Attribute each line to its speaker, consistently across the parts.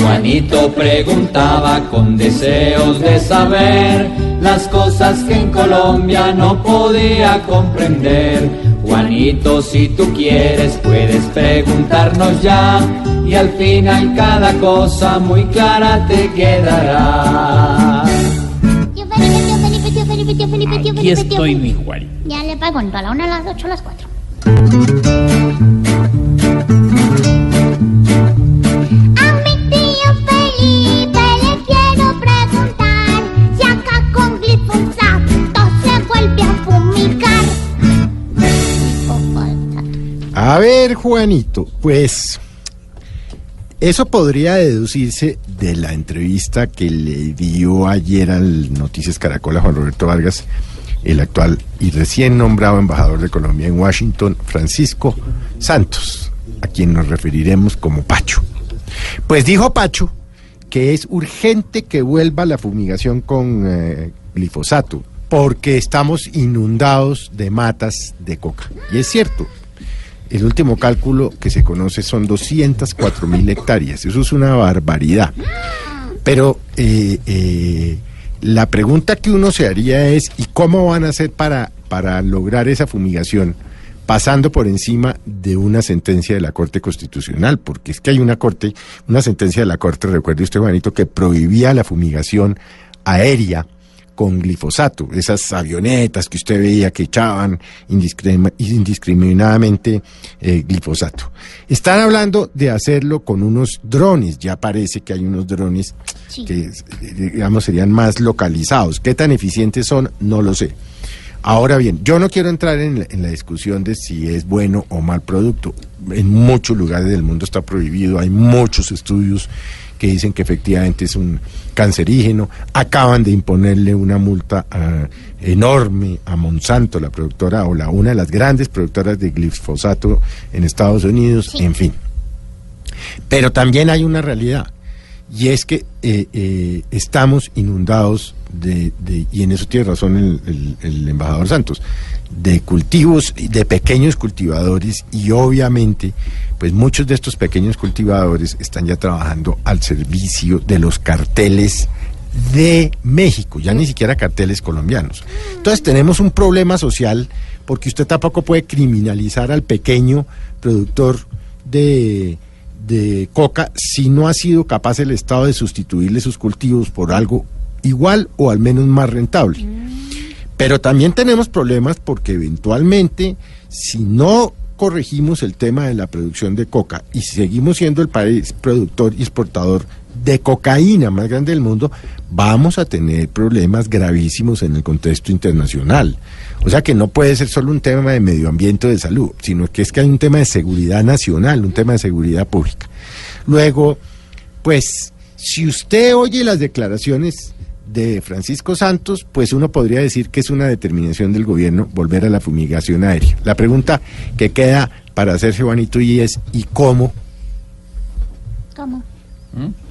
Speaker 1: Juanito preguntaba con deseos de saber las cosas que en Colombia no podía comprender. Juanito, si tú quieres, puedes preguntarnos ya y al final cada cosa muy clara te quedará.
Speaker 2: Aquí estoy, mi Juan.
Speaker 3: Ya le pregunto, a la una, a las ocho, a las cuatro. A
Speaker 4: ver, Juanito, pues eso podría deducirse de la entrevista que le dio ayer al Noticias Caracol a Juan Roberto Vargas, el actual y recién nombrado embajador de Colombia en Washington, Francisco Santos, a quien nos referiremos como Pacho. Pues dijo Pacho que es urgente que vuelva la fumigación con eh, glifosato, porque estamos inundados de matas de coca. Y es cierto, el último cálculo que se conoce son 204 mil hectáreas. Eso es una barbaridad. Pero eh, eh, la pregunta que uno se haría es, ¿y cómo van a hacer para, para lograr esa fumigación? pasando por encima de una sentencia de la Corte Constitucional, porque es que hay una corte, una sentencia de la Corte, recuerde usted, Juanito, que prohibía la fumigación aérea con glifosato, esas avionetas que usted veía que echaban indiscrimi- indiscriminadamente eh, glifosato. Están hablando de hacerlo con unos drones, ya parece que hay unos drones
Speaker 3: Sí.
Speaker 4: que, eh, digamos, serían más localizados. ¿Qué tan eficientes son? No lo sé. Ahora bien, yo no quiero entrar en la, en la discusión de si es bueno o mal producto. En muchos lugares del mundo está prohibido, hay muchos estudios que dicen que efectivamente es un cancerígeno. Acaban de imponerle una multa ah, enorme a Monsanto, la productora o la una de las grandes productoras de glifosato en Estados Unidos,
Speaker 3: Sí.
Speaker 4: en fin. Pero también hay una realidad, y es que eh, eh, estamos inundados y en eso tiene razón el, el- embajador Santos, de cultivos, de pequeños cultivadores, y obviamente, pues muchos de estos pequeños cultivadores están ya trabajando al servicio de los carteles de México, ya ni siquiera carteles colombianos. Entonces tenemos un problema social porque usted tampoco puede criminalizar al pequeño productor de, de coca si no ha sido capaz el Estado de sustituirle sus cultivos por algo igual o al menos más rentable. Pero también tenemos problemas porque eventualmente, si no corregimos el tema de la producción de coca y seguimos siendo el país productor y exportador de cocaína más grande del mundo, vamos a tener problemas gravísimos en el contexto internacional. O sea que no puede ser solo un tema de medio ambiente o de salud, sino que es que hay un tema de seguridad nacional, un tema de seguridad pública. Luego, pues, si usted oye las declaraciones de Francisco Santos, pues uno podría decir que es una determinación del gobierno volver a la fumigación aérea. La pregunta que queda para hacerse Juanito y es ¿y cómo?
Speaker 3: ¿Cómo?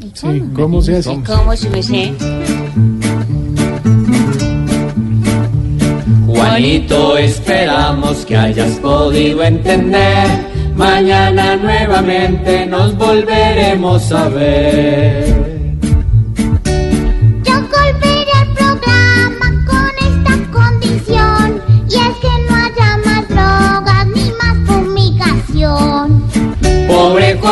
Speaker 3: ¿Y
Speaker 2: Sí, ¿cómo se hace?
Speaker 5: ¿Cómo se sé?
Speaker 1: Juanito, esperamos que hayas podido entender. Mañana nuevamente nos volveremos a ver.